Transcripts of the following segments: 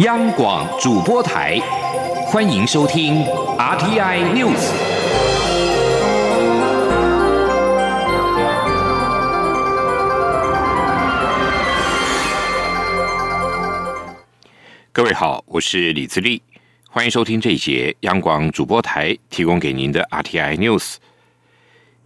央广主播台，欢迎收听 RTI News。各位好，我是李自立，欢迎收听这一节央广主播台提供给您的 RTI News。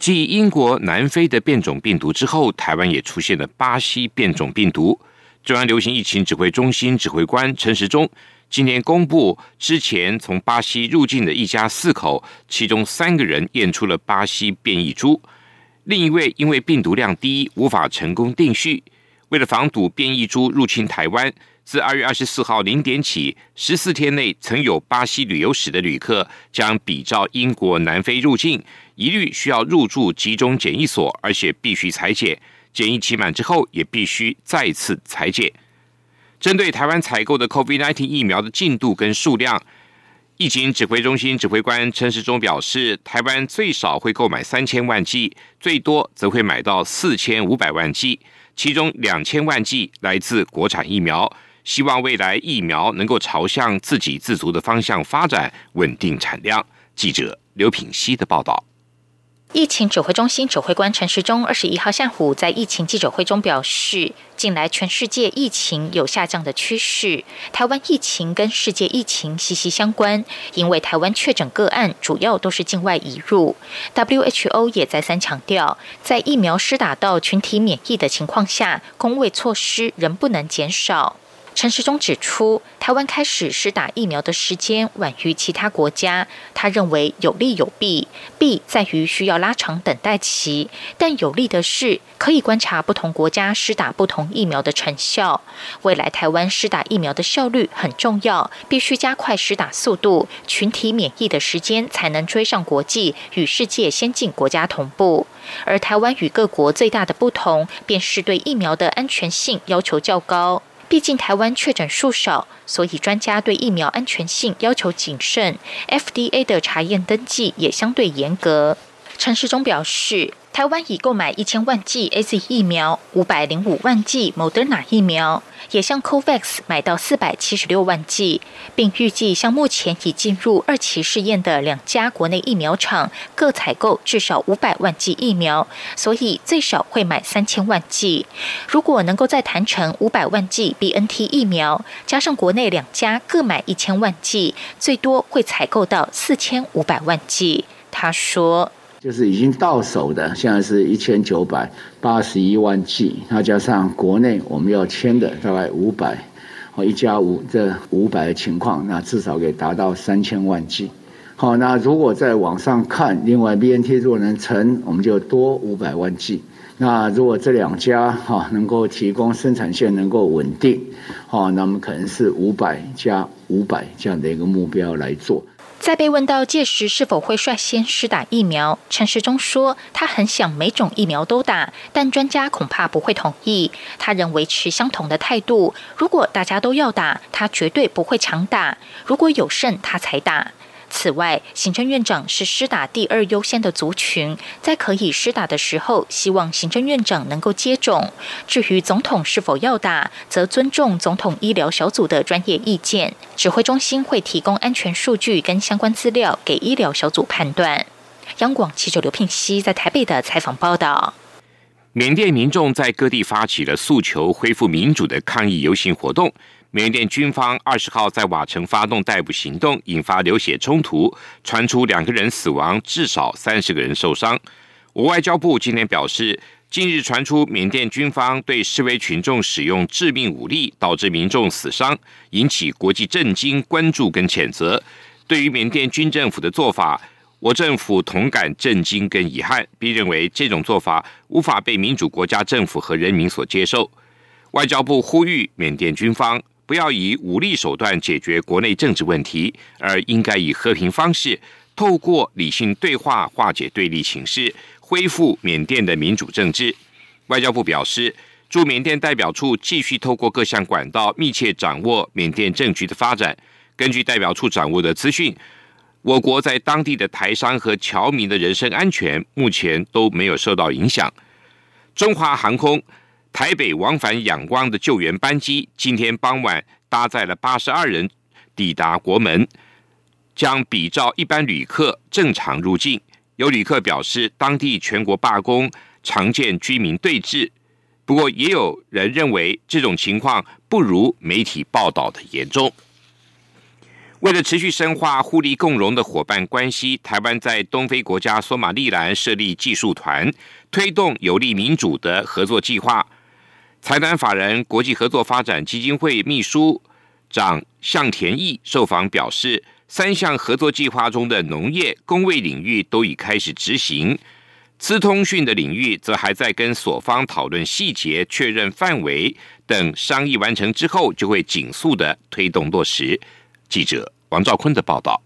继英国、南非的变种病毒之后，台湾也出现了巴西变种病毒。中央流行疫情指挥中心指挥官陈时中今天公布，之前从巴西入境的一家四口，其中三个人验出了巴西变异株，另一位因为病毒量低，无法成功定序。为了防堵变异株入侵台湾，自二月二十四号零点起，十四天内曾有巴西旅游史的旅客，将比照英国、南非入境，一律需要入住集中检疫所，而且必须裁剪。检疫期满之后，也必须再次裁剪。针对台湾采购的 COVID-19 疫苗的进度跟数量，疫情指挥中心指挥官陈时中表示，台湾最少会购买三千万剂，最多则会买到四千五百万剂，其中两千万剂来自国产疫苗。希望未来疫苗能够朝向自给自足的方向发展，稳定产量。记者刘品希的报道。疫情指挥中心指挥官陈时中二十一号下午在疫情记者会中表示，近来全世界疫情有下降的趋势，台湾疫情跟世界疫情息息相关，因为台湾确诊个案主要都是境外移入。WHO 也再三强调，在疫苗施打到群体免疫的情况下，工卫措施仍不能减少。陈时中指出，台湾开始施打疫苗的时间晚于其他国家。他认为有利有弊，弊在于需要拉长等待期，但有利的是可以观察不同国家施打不同疫苗的成效。未来台湾施打疫苗的效率很重要，必须加快施打速度，群体免疫的时间才能追上国际与世界先进国家同步。而台湾与各国最大的不同，便是对疫苗的安全性要求较高。毕竟台湾确诊数少，所以专家对疫苗安全性要求谨慎，FDA 的查验登记也相对严格。陈世忠表示。台湾已购买一千万剂 A Z 疫苗，五百零五万剂 Moderna 疫苗，也向 COVAX 买到四百七十六万剂，并预计向目前已进入二期试验的两家国内疫苗厂各采购至少五百万剂疫苗，所以最少会买三千万剂。如果能够再谈成五百万剂 B N T 疫苗，加上国内两家各买一千万剂，最多会采购到四千五百万剂。他说。就是已经到手的，现在是一千九百八十一万 G，那加上国内我们要签的大概五百，哦一加五这五百的情况，那至少可以达到三千万 G。好，那如果再往上看，另外 BNT 如果能成，我们就多五百万 G。那如果这两家哈能够提供生产线能够稳定，好，那么可能是五百加五百这样的一个目标来做。在被问到届时是否会率先施打疫苗，陈时中说：“他很想每种疫苗都打，但专家恐怕不会同意。他仍维持相同的态度。如果大家都要打，他绝对不会强打。如果有剩，他才打。”此外，行政院长是施打第二优先的族群，在可以施打的时候，希望行政院长能够接种。至于总统是否要打，则尊重总统医疗小组的专业意见，指挥中心会提供安全数据跟相关资料给医疗小组判断。央广记者刘聘熙在台北的采访报道。缅甸民众在各地发起了诉求恢复民主的抗议游行活动。缅甸军方二十号在瓦城发动逮捕行动，引发流血冲突，传出两个人死亡，至少三十个人受伤。我外交部今天表示，近日传出缅甸军方对示威群众使用致命武力，导致民众死伤，引起国际震惊、关注跟谴责。对于缅甸军政府的做法，我政府同感震惊跟遗憾，并认为这种做法无法被民主国家政府和人民所接受。外交部呼吁缅甸军方。不要以武力手段解决国内政治问题，而应该以和平方式，透过理性对话化解对立情势，恢复缅甸的民主政治。外交部表示，驻缅甸代表处继续透过各项管道，密切掌握缅甸政局的发展。根据代表处掌握的资讯，我国在当地的台商和侨民的人身安全目前都没有受到影响。中华航空。台北往返仰光的救援班机今天傍晚搭载了八十二人抵达国门，将比照一般旅客正常入境。有旅客表示，当地全国罢工常见居民对峙，不过也有人认为这种情况不如媒体报道的严重。为了持续深化互利共荣的伙伴关系，台湾在东非国家索马利兰设立技术团，推动有利民主的合作计划。财团法人国际合作发展基金会秘书长向田义受访表示，三项合作计划中的农业、工卫领域都已开始执行，资通讯的领域则还在跟所方讨论细节、确认范围等。商议完成之后，就会紧速的推动落实。记者王兆坤的报道：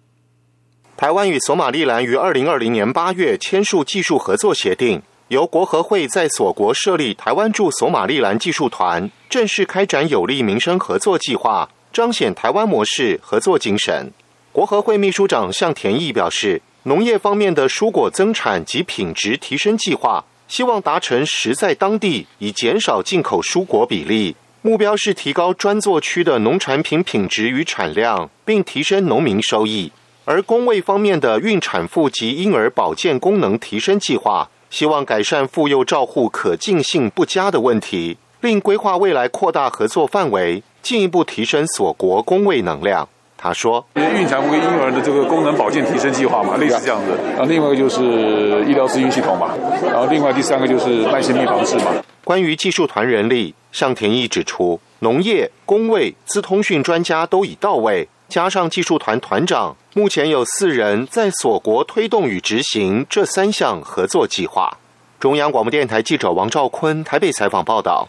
台湾与索马利兰于二零二零年八月签署技术合作协定，由国合会在所国设立台湾驻索马利兰技术团，正式开展有利民生合作计划，彰显台湾模式合作精神。国合会秘书长向田义表示，农业方面的蔬果增产及品质提升计划，希望达成实在当地，以减少进口蔬果比例。目标是提高专作区的农产品品质与产量，并提升农民收益。而工卫方面的孕产妇及婴儿保健功能提升计划，希望改善妇幼照护可进性不佳的问题，并规划未来扩大合作范围，进一步提升锁国工卫能量。他说：“孕产妇跟婴儿的这个功能保健提升计划嘛，类似这样子。然后另外一个就是医疗资讯系统嘛，然后另外第三个就是慢性病防治嘛。”关于技术团人力，向田义指出，农业、工卫、资通讯专家都已到位，加上技术团团长，目前有四人在所国推动与执行这三项合作计划。中央广播电台记者王兆坤台北采访报道。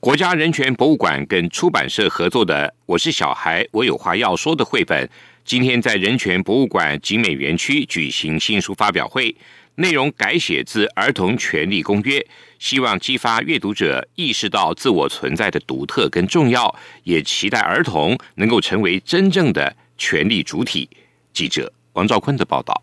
国家人权博物馆跟出版社合作的《我是小孩，我有话要说》的绘本，今天在人权博物馆景美园区举行新书发表会，内容改写自《儿童权利公约》，希望激发阅读者意识到自我存在的独特跟重要，也期待儿童能够成为真正的权利主体。记者王兆坤的报道。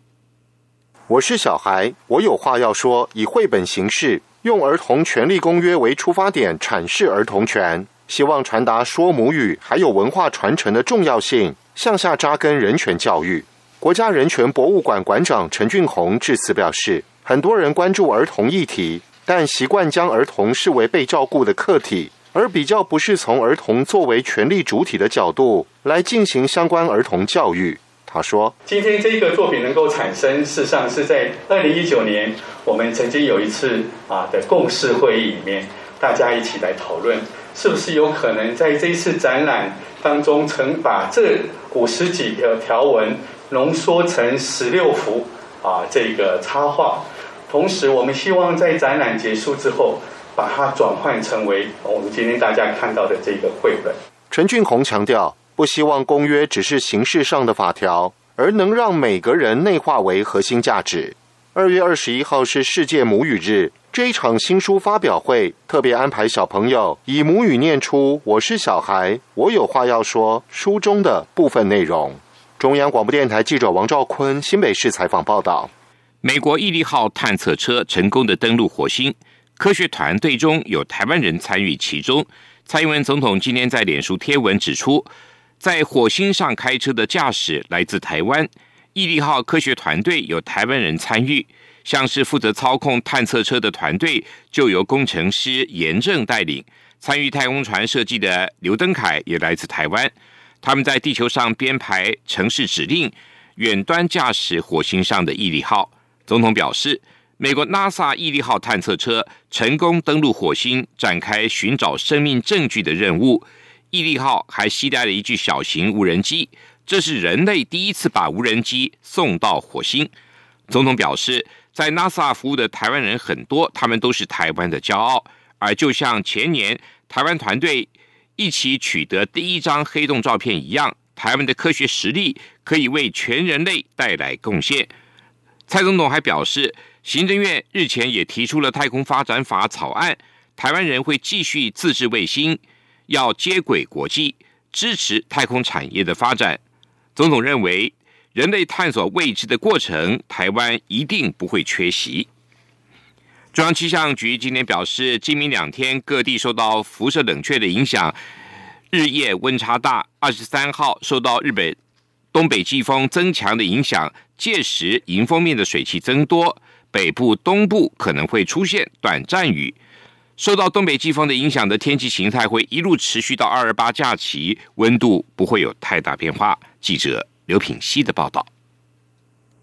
我是小孩，我有话要说，以绘本形式。用儿童权利公约为出发点阐释儿童权，希望传达说母语还有文化传承的重要性，向下扎根人权教育。国家人权博物馆馆长陈俊宏致辞表示，很多人关注儿童议题，但习惯将儿童视为被照顾的客体，而比较不是从儿童作为权利主体的角度来进行相关儿童教育。他说：“今天这个作品能够产生，事实上是在二零一九年，我们曾经有一次啊的共识会议里面，大家一起来讨论，是不是有可能在这一次展览当中，曾把这五十几条条文浓缩成十六幅啊这个插画，同时我们希望在展览结束之后，把它转换成为我们今天大家看到的这个绘本。”陈俊宏强调。不希望公约只是形式上的法条，而能让每个人内化为核心价值。二月二十一号是世界母语日，这一场新书发表会特别安排小朋友以母语念出“我是小孩，我有话要说”书中的部分内容。中央广播电台记者王兆坤新北市采访报道：美国毅力号探测车成功的登陆火星，科学团队中有台湾人参与其中。蔡英文总统今天在脸书贴文指出。在火星上开车的驾驶来自台湾，毅力号科学团队有台湾人参与，像是负责操控探测车的团队就由工程师严正带领。参与太空船设计的刘登凯也来自台湾，他们在地球上编排城市指令，远端驾驶火星上的毅力号。总统表示，美国 NASA 毅力号探测车成功登陆火星，展开寻找生命证据的任务。毅力号还携带了一具小型无人机，这是人类第一次把无人机送到火星。总统表示，在 NASA 服务的台湾人很多，他们都是台湾的骄傲。而就像前年台湾团队一起取得第一张黑洞照片一样，台湾的科学实力可以为全人类带来贡献。蔡总统还表示，行政院日前也提出了太空发展法草案，台湾人会继续自制卫星。要接轨国际，支持太空产业的发展。总统认为，人类探索未知的过程，台湾一定不会缺席。中央气象局今天表示，今明两天各地受到辐射冷却的影响，日。夜温差大。二十三号受到日本东北季风增强的影响，届时迎风面的水汽增多，北部、东部可能会出现短暂雨。受到东北季风的影响的天气形态会一路持续到二二八假期，温度不会有太大变化。记者刘品希的报道。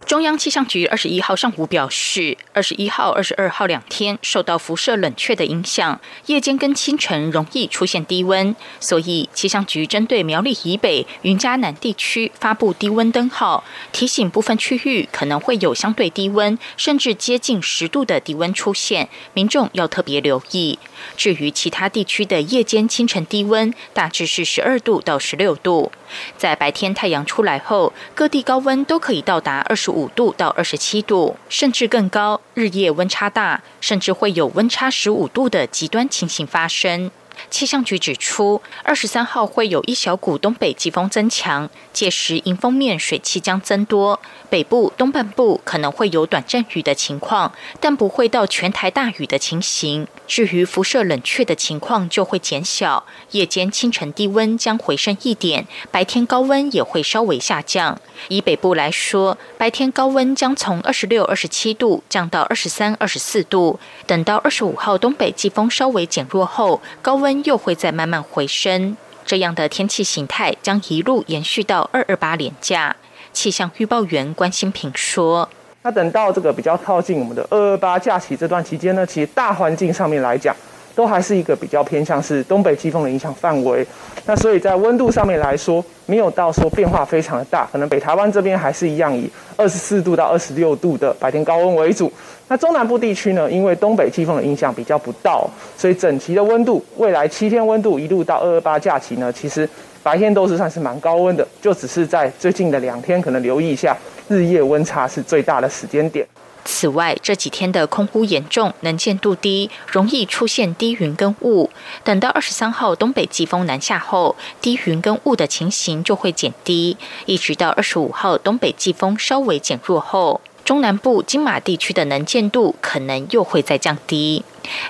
中央气象局二十一号上午表示，二十一号、二十二号两天受到辐射冷却的影响，夜间跟清晨容易出现低温，所以气象局针对苗栗以北、云嘉南地区发布低温灯号，提醒部分区域可能会有相对低温，甚至接近十度的低温出现，民众要特别留意。至于其他地区的夜间、清晨低温，大致是十二度到十六度。在白天太阳出来后，各地高温都可以到达二十五度到二十七度，甚至更高。日夜温差大，甚至会有温差十五度的极端情形发生。气象局指出，二十三号会有一小股东北季风增强，届时迎风面水汽将增多，北部东半部可能会有短暂雨的情况，但不会到全台大雨的情形。至于辐射冷却的情况就会减小，夜间清晨低温将回升一点，白天高温也会稍微下降。以北部来说，白天高温将从二十六、二十七度降到二十三、二十四度，等到二十五号东北季风稍微减弱后，高温又会再慢慢回升。这样的天气形态将一路延续到二二八连假。气象预报员关心平说。那等到这个比较靠近我们的二二八假期这段期间呢，其实大环境上面来讲，都还是一个比较偏向是东北季风的影响范围。那所以在温度上面来说，没有到说变化非常的大，可能北台湾这边还是一样以二十四度到二十六度的白天高温为主。那中南部地区呢，因为东北季风的影响比较不到，所以整期的温度，未来七天温度一路到二二八假期呢，其实白天都是算是蛮高温的，就只是在最近的两天可能留意一下。日夜温差是最大的时间点。此外，这几天的空污严重，能见度低，容易出现低云跟雾。等到二十三号东北季风南下后，低云跟雾的情形就会减低，一直到二十五号东北季风稍微减弱后。中南部金马地区的能见度可能又会再降低。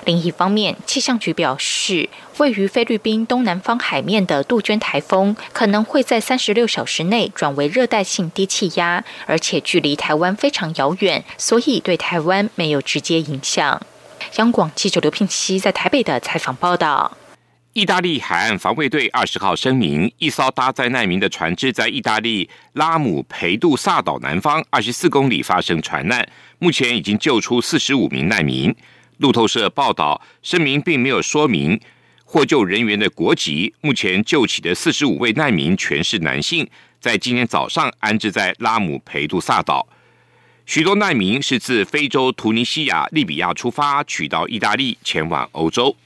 另一方面，气象局表示，位于菲律宾东南方海面的杜鹃台风可能会在三十六小时内转为热带性低气压，而且距离台湾非常遥远，所以对台湾没有直接影响。央广记者刘聘熙在台北的采访报道。意大利海岸防卫队二十号声明，一艘搭载难民的船只在意大利拉姆培杜萨岛南方二十四公里发生船难，目前已经救出四十五名难民。路透社报道，声明并没有说明获救人员的国籍。目前救起的四十五位难民全是男性，在今天早上安置在拉姆培杜萨岛。许多难民是自非洲突尼西亚、利比亚出发，取到意大利，前往欧洲。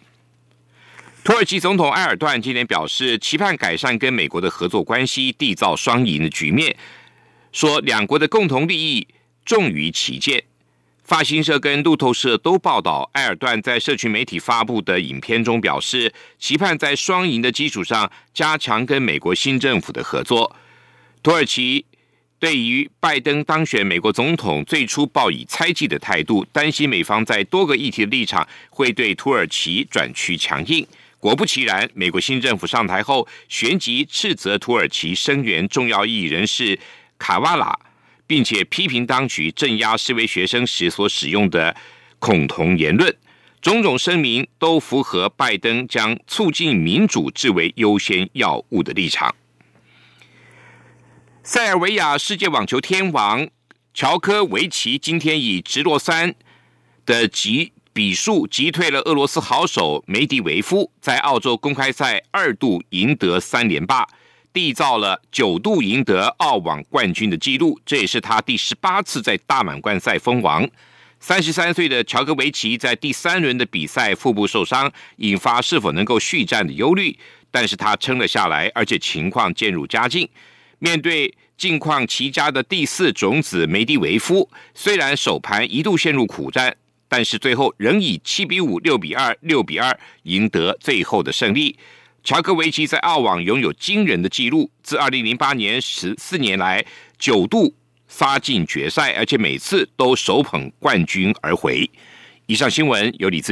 土耳其总统埃尔段今天表示，期盼改善跟美国的合作关系，缔造双赢的局面。说两国的共同利益重于旗舰。法新社跟路透社都报道，埃尔段在社群媒体发布的影片中表示，期盼在双赢的基础上加强跟美国新政府的合作。土耳其对于拜登当选美国总统最初抱以猜忌的态度，担心美方在多个议题的立场会对土耳其转趋强硬。果不其然，美国新政府上台后，旋即斥责土耳其声援重要异议人士卡瓦拉，并且批评当局镇压示威学生时所使用的恐同言论。种种声明都符合拜登将促进民主置为优先要务的立场。塞尔维亚世界网球天王乔科维奇今天以直落三的级。比数击退了俄罗斯好手梅迪维夫，在澳洲公开赛二度赢得三连霸，缔造了九度赢得澳网冠军的纪录。这也是他第十八次在大满贯赛封王。三十三岁的乔戈维奇在第三轮的比赛腹部受伤，引发是否能够续战的忧虑。但是他撑了下来，而且情况渐入佳境。面对境况奇佳的第四种子梅迪维夫，虽然首盘一度陷入苦战。但是最后仍以七比五、六比二、六比二赢得最后的胜利。乔科维奇在澳网拥有惊人的记录，自二零零八年十四年来九度杀进决赛，而且每次都手捧冠军而回。以上新闻由李自。